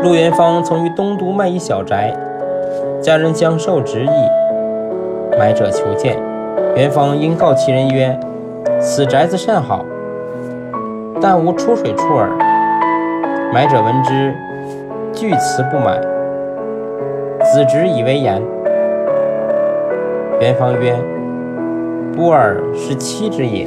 陆元芳曾于东都卖一小宅，家人将受执意，买者求见，元芳因告其人曰：“此宅子甚好，但无出水处耳。”买者闻之，拒辞不买。子侄以为言，元芳曰：“不尔是妻之也。”